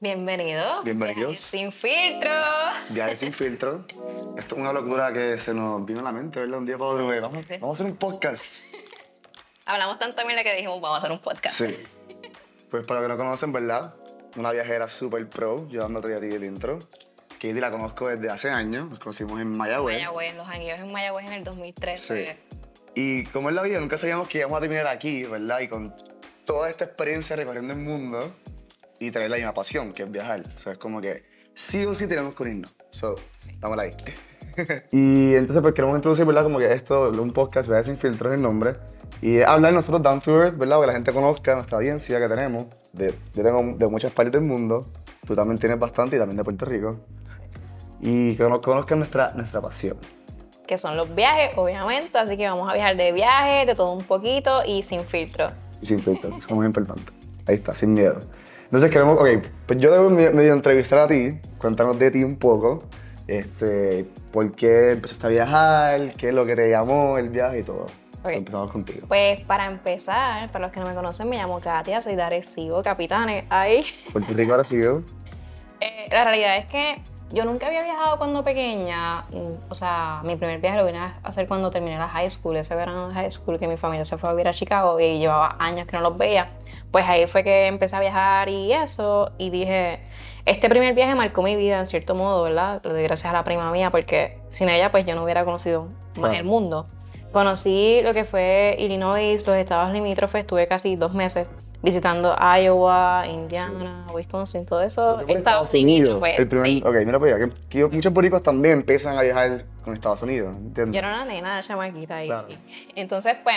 Bienvenido. Bienvenidos. Sin filtro. Viajes sin filtro. Esto es una locura que se nos vino a la mente, ¿verdad? Un día para otro. Vamos, Sí. vamos a hacer un podcast. Hablamos tanto mierda que dijimos, vamos a hacer un podcast. Sí. Pues para los que no conocen, ¿verdad? Una viajera super pro, yo dándote a ti el intro. Katie la conozco desde hace años, nos conocimos en Mayagüez. Mayagüez, los años en Mayagüez en el 2013. Sí. Y como es la vida, nunca sabíamos que íbamos a terminar aquí, ¿verdad? Y con toda esta experiencia recorriendo el mundo y tener la misma pasión, que es viajar. O sea, es como que sí o sí tenemos que unirnos. So, dámosla ahí. y entonces pues queremos introducir, ¿verdad? Como que esto, un podcast, Viajes sin filtros es el nombre. Y hablar nosotros down to earth, ¿verdad? Que la gente conozca nuestra audiencia que tenemos. De, yo tengo de muchas partes del mundo. Tú también tienes bastante y también de Puerto Rico. Y que nos conozcan nuestra, nuestra pasión. Que son los viajes, obviamente. Así que vamos a viajar de viaje, de todo un poquito y sin filtro. Y sin filtro, eso es muy importante. Ahí está, sin miedo. Entonces queremos, ok, pues yo debo medio, entrevistar a ti, cuéntanos de ti un poco, este, por qué empezaste a viajar, qué es lo que te llamó el viaje y todo. Ok. Empezamos contigo. Pues para empezar, para los que no me conocen, me llamo Katia, soy de Arecibo, capitanes. Ahí. Puerto Rico ahora siguió. Eh, la realidad es que yo nunca había viajado cuando pequeña. O sea, mi primer viaje lo vine a hacer cuando terminé la high school, ese verano de high school, que mi familia se fue a vivir a Chicago y llevaba años que no los veía. Pues ahí fue que empecé a viajar y eso. Y dije, este primer viaje marcó mi vida en cierto modo, ¿verdad? Lo doy gracias a la prima mía porque sin ella pues yo no hubiera conocido más el mundo. Conocí lo que fue Illinois, los estados limítrofes, estuve casi dos meses visitando Iowa, Indiana, Wisconsin, todo eso. Estados Unidos. Pues, El primer, sí. Ok, mira pues allá, que, que muchos boricos también empiezan a viajar con Estados Unidos, ¿entiendes? Yo era una nena chamaquita ahí. Claro. Entonces, pues,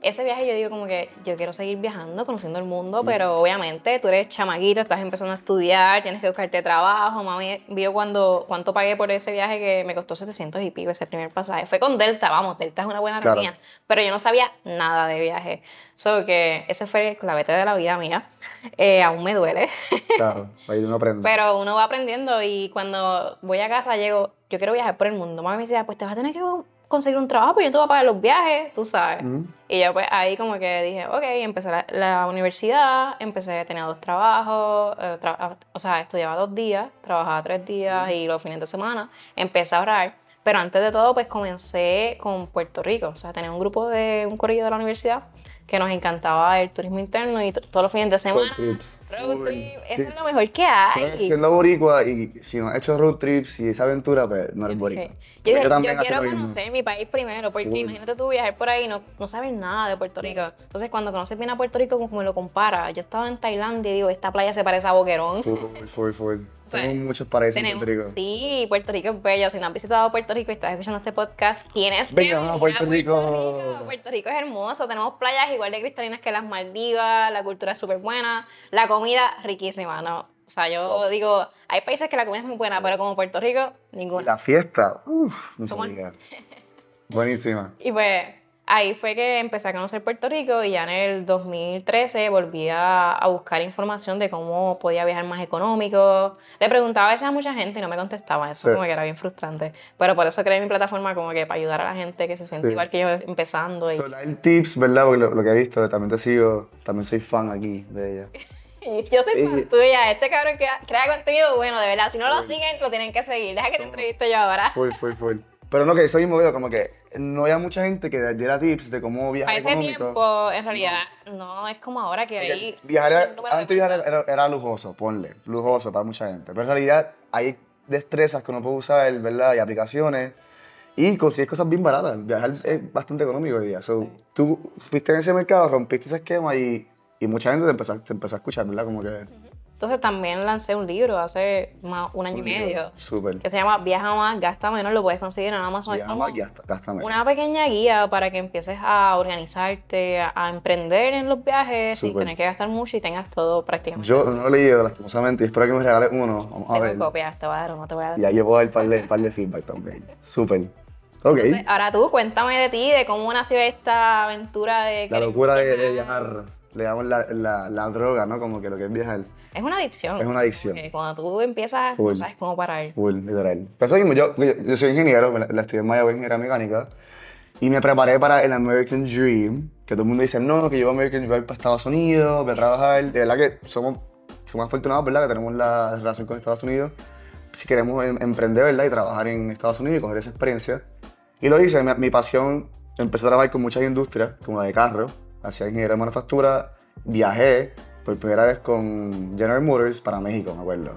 ese viaje yo digo como que yo quiero seguir viajando, conociendo el mundo, pero obviamente tú eres chamaquita, estás empezando a estudiar, tienes que buscarte trabajo. Mami vio cuando, cuánto pagué por ese viaje que me costó 700 y pico ese primer pasaje. Fue con Delta, vamos, Delta es una buena Claro. pero yo no sabía nada de viaje. So que ese fue el clavete de la vida mía. Eh, aún me duele. Claro, ahí uno aprende. Pero uno va aprendiendo y cuando voy a casa llego, yo quiero viajar por el mundo. Mami me decía, pues te vas a tener que conseguir un trabajo, pues yo te voy a pagar los viajes, tú sabes. Mm. Y yo pues ahí como que dije, ok, empecé la, la universidad, empecé, tenía dos trabajos, eh, tra- o sea, estudiaba dos días, trabajaba tres días y los fines de semana, empecé a ahorrar. Pero antes de todo, pues comencé con Puerto Rico. O sea, tenía un grupo de un corillo de la universidad que nos encantaba el turismo interno y todos los fines de semana. Road trips. Road trip, sí. eso es lo mejor que hay. Pues, siendo boricua y si no has hecho road trips y esa aventura, pues no eres boricua. Yo, también quiero conocer mi país primero, porque Uy. imagínate tú viajar por ahí y no, no sabes nada de Puerto Rico. Entonces, cuando conoces bien a Puerto Rico, como me lo compara. Yo estaba en Tailandia y digo, esta playa se parece a Boquerón. Full, full. Tenemos muchos paraísos en Tenemos, Puerto Rico. sí, Puerto Rico es bello. Si no has visitado Puerto Rico y estás escuchando este podcast, tienes que Vengan a venir Puerto Rico. Rico. Puerto Rico es hermoso. Tenemos playas igual de cristalinas que las Maldivas. La cultura es súper buena. La comida riquísima, ¿no? O sea, yo digo, hay países que la comida es muy buena, pero como Puerto Rico, ninguna. la fiesta, uff, no se Somos- diga. Buenísima. Y pues ahí fue que empecé a conocer Puerto Rico y ya en el 2013 volví a, a buscar información de cómo podía viajar más económico. Le preguntaba a veces a mucha gente y no me contestaban, eso Sí. como que era bien frustrante. Pero por eso creé mi plataforma como que para ayudar a la gente que se siente Sí. igual que yo empezando. Y, So, dar tips, ¿verdad? Porque lo, lo que he visto, también te sigo, también soy fan aquí de ella. yo soy fan tuya, este cabrón que crea contenido bueno, de verdad. Si no lo siguen, lo tienen que seguir. Deja que te entreviste yo ahora. Full, full, full. Pero no, que mismo veo, como que no había mucha gente que diera tips de cómo viajar Para ese económico. tiempo, en realidad, no es como ahora que hay... Viajar era- antes viajar era, era lujoso, ponle, lujoso para mucha gente. Pero en realidad hay destrezas que uno puede usar, ¿verdad? Y aplicaciones. Y consigues cosas bien baratas. Viajar es bastante económico hoy día. So, Tú fuiste en ese mercado, rompiste ese esquema y, y mucha gente te empezó, te empezó a escuchar, ¿verdad? Como que... Entonces también lancé un libro hace más un año y medio Súper. que se llama Viaja más, gasta menos, lo puedes conseguir en Amazon. Viaja más, gasta, gasta menos. una pequeña guía para que empieces a organizarte, a, a emprender en los viajes sin Súper. tener que gastar mucho y tengas todo prácticamente. Yo no lo he leído, lastimosamente, y espero que me regales uno. Vamos a Tengo ver. copias, te voy a dar o no te voy a dar. Y ahí yo puedo dar par de, par de feedback también. Súper. Ok. Entonces, ahora tú, cuéntame de ti, de cómo nació esta aventura de... la locura de, de viajar. Le damos la, la, la droga, ¿no? Como que lo que es viajar. Es una adicción. Es una adicción. Porque cuando tú empiezas, Full. no sabes cómo parar. Full, literal. Pero mismo, yo, yo, yo soy ingeniero, la, la estudié en Mayagüez, ingeniería mecánica, y me preparé para el American Dream, que todo el mundo dice, no, que yo American Dream para Estados Unidos, voy a trabajar. De verdad que somos somos afortunados, ¿verdad? Que tenemos la relación con Estados Unidos. Si queremos em- emprender, ¿verdad? Y trabajar en Estados Unidos y coger esa experiencia. Y lo hice, mi, mi pasión, empecé a trabajar con muchas industrias, como la de carro, hacía ingeniería de manufactura, viajé por primera vez con General Motors para México, me acuerdo.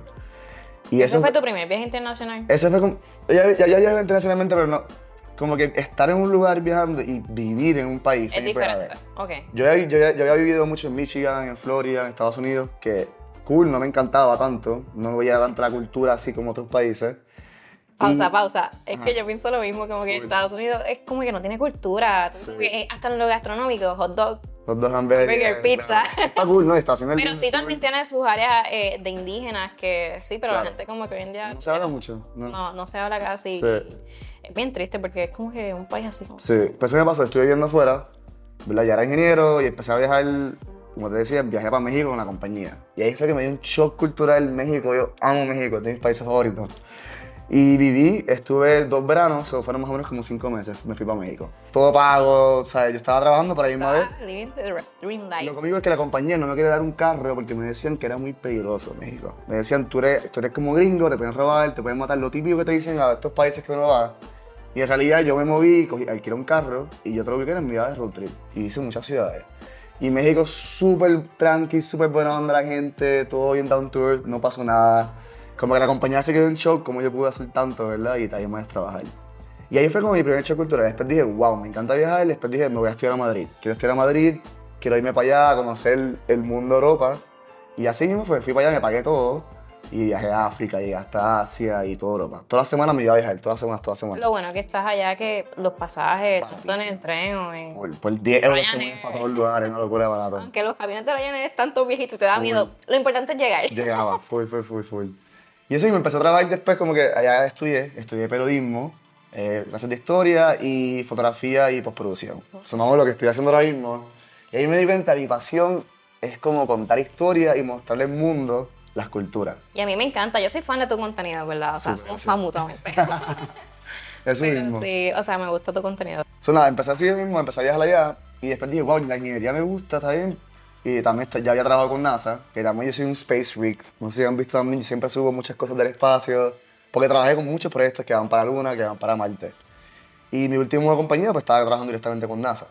Y ¿Ese eso fue tu primer viaje internacional? ese fue como. Ya, ya, ya internacionalmente, pero no. Como que estar en un lugar viajando y vivir en un país. Es diferente. vez. Ok. Yo, ya- yo, yo había vivido mucho en Michigan, en Florida, en Estados Unidos, que cool, no me encantaba tanto. No veía tanto la cultura así como otros países. Pausa, Y- pausa. Es Ajá. que yo pienso lo mismo, como que. Estados Unidos es como que no tiene cultura. Que hasta en lo gastronómico, hot dog. Los dos hamburgues. Hamburger, pizza. Está cool, ¿no? Estados Unidos. Pero sí también tiene sus áreas eh, de indígenas que sí, pero Claro. la gente como que hoy en día No se habla mucho. No. no, no se habla casi. Sí. Es bien triste porque es como que un país así como... Sí, pues eso me pasó, estuve viviendo afuera, ¿verdad? Ya era ingeniero y empecé a viajar, como te decía, viajé para México con la compañía. Y ahí fue que me dio un shock cultural en México, yo amo México, es de mis países favoritos. Y viví, estuve dos veranos, o fueron más o menos como cinco meses, me fui para México. Todo pago, ¿sabes? Yo estaba trabajando para irme a ver. Lo conmigo es que la compañía no me quería dar un carro porque me decían que era muy peligroso México. Me decían, tú eres, tú eres como gringo, te pueden robar, te pueden matar. Lo típico que te dicen a estos países que uno va. Y en realidad yo me moví, cogí, alquilé un carro y yo te lo ubiqué en mi vida de road trip. Y hice muchas ciudades. Y México súper tranqui, súper buena onda la gente, todo bien down to earth, no pasó nada. Como que la compañía se quedó en shock, como yo pude hacer tanto, ¿verdad? Y también a trabajar. Y ahí fue como mi primer shock cultural. Después dije, wow, me encanta viajar. Después dije, me voy a estudiar a Madrid. Quiero estudiar a Madrid, quiero irme para allá, conocer el mundo Europa. Y así mismo fue, fui para allá, me pagué todo. Y viajé a África, llegué hasta Asia y toda Europa. Todas las semanas me iba a viajar, todas las semanas, todas las semanas. Lo bueno que estás allá que los pasajes, tanto en el tren o en... Por, por 10 euros mueves para todos los lugares, una locura de barato. Aunque los camiones de Ryanair es tanto viejito, te da Full. miedo. Lo importante es llegar. Llegaba, full, full, full, full. Y eso, y me empecé a trabajar después, como que allá estudié, estudié periodismo, eh, clases de historia y fotografía y postproducción. Es lo que estoy haciendo ahora mismo. Y ahí me di cuenta, mi pasión es como contar historias y mostrarle al mundo las culturas. Y a mí me encanta, yo soy fan de tu contenido, ¿verdad? O sea, Súper, somos sí. fan mutuamente. Eso Pero mismo. sí, o sea, me gusta tu contenido. So, nada, empecé así mismo, empecé a viajar allá y después dije, wow, la ingeniería me gusta, está bien. Y también ya había trabajado con NASA, que también yo soy un space freak. No sé si han visto también, yo siempre subo muchas cosas del espacio, porque trabajé con muchos proyectos que van para Luna, que van para Marte. Y mi última compañía, pues estaba trabajando directamente con NASA.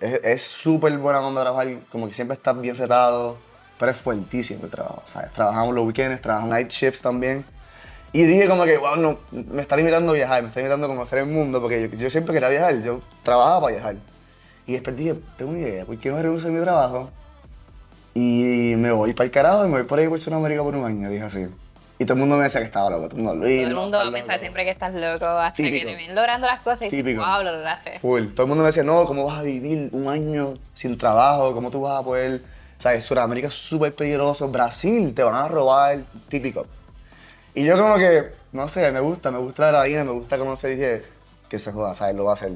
Es súper buena onda trabajar, como que siempre estás bien retado, pero es fuertísimo el trabajo, ¿sabes? Trabajamos los weekends, trabajamos night shifts también. Y dije como que, wow, no, me está limitando a viajar, me está limitando a conocer el mundo, porque yo, yo siempre quería viajar, yo trabajaba para viajar. Y después dije, tengo una idea, ¿por qué no renuncio a mi trabajo? Me voy para el carajo y me voy por ahí por Sudamérica por un año, dije así. Y todo el mundo me decía que estaba loco, todo el mundo, Luis, Todo el mundo va a pensar loco". siempre que estás loco hasta que Típico. te ven logrando las cosas y dices, wow, lo lograste. Full. Todo el mundo me decía, no, ¿cómo vas a vivir un año sin trabajo? ¿Cómo tú vas a poder...? ¿Sabes? Sudamérica es súper peligroso. Brasil, te van a robar. Típico. Y yo como que, no sé, me gusta, me gusta la adrenalina, me gusta conocer y dije, que se joda, ¿sabes? Lo va a hacer.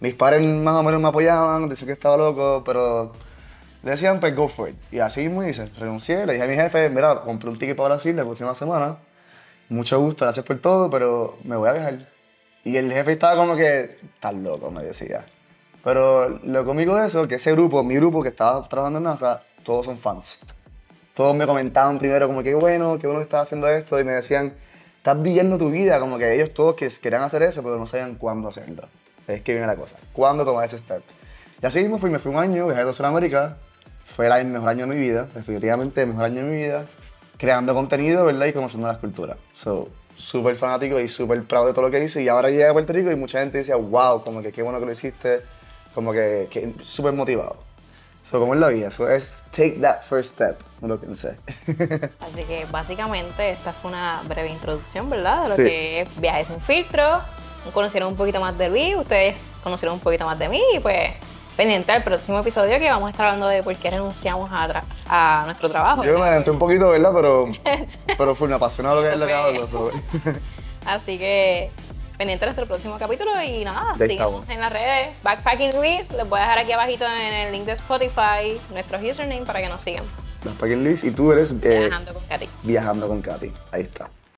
Mis padres más o menos me apoyaban, decían que estaba loco, pero decían, pues go for it. Y así mismo hice. Renuncié, le dije a mi jefe, mira, compré un ticket para Brasil la próxima semana. Mucho gusto, gracias por todo, pero me voy a viajar. Y el jefe estaba como que, estás loco, me decía. Pero lo cómico de eso, que ese grupo, mi grupo que estaba trabajando en NASA, todos son fans. Todos me comentaban primero como que bueno, que uno está haciendo esto y me decían, estás viviendo tu vida, como que ellos todos que querían hacer eso, pero no sabían cuándo hacerlo. Es que viene la cosa, cuándo tomar ese step. Y así mismo fui, me fui un año, viajé a Sudamérica, fue el mejor año de mi vida, definitivamente el mejor año de mi vida, creando contenido, ¿verdad? Y conociendo las culturas. So, súper fanático y súper proud de todo lo que hice. Y ahora llegué a Puerto Rico y mucha gente decía, wow, como que qué bueno que lo hiciste, como que, que súper motivado. So, como es la vida, so es take that first step, no lo pensé. Así que básicamente esta fue una breve introducción, ¿verdad? De lo Sí. que es Viajes sin filtro. Conocieron un poquito más de Luis, ustedes conocieron un poquito más de mí y pues pendiente al próximo episodio que vamos a estar hablando de por qué renunciamos a, a nuestro trabajo. Yo me adelanté un poquito, ¿verdad? Pero, pero fue una apasionado lo que es lo que hago. so. Así que pendiente de nuestro próximo capítulo y nada, estamos. en las redes. Backpacking Luis, les voy a dejar aquí abajito en el link de Spotify nuestros username para que nos sigan. Las Packing Liz y tú eres eh, Viajando con Katy. viajando con Katy. Ahí está.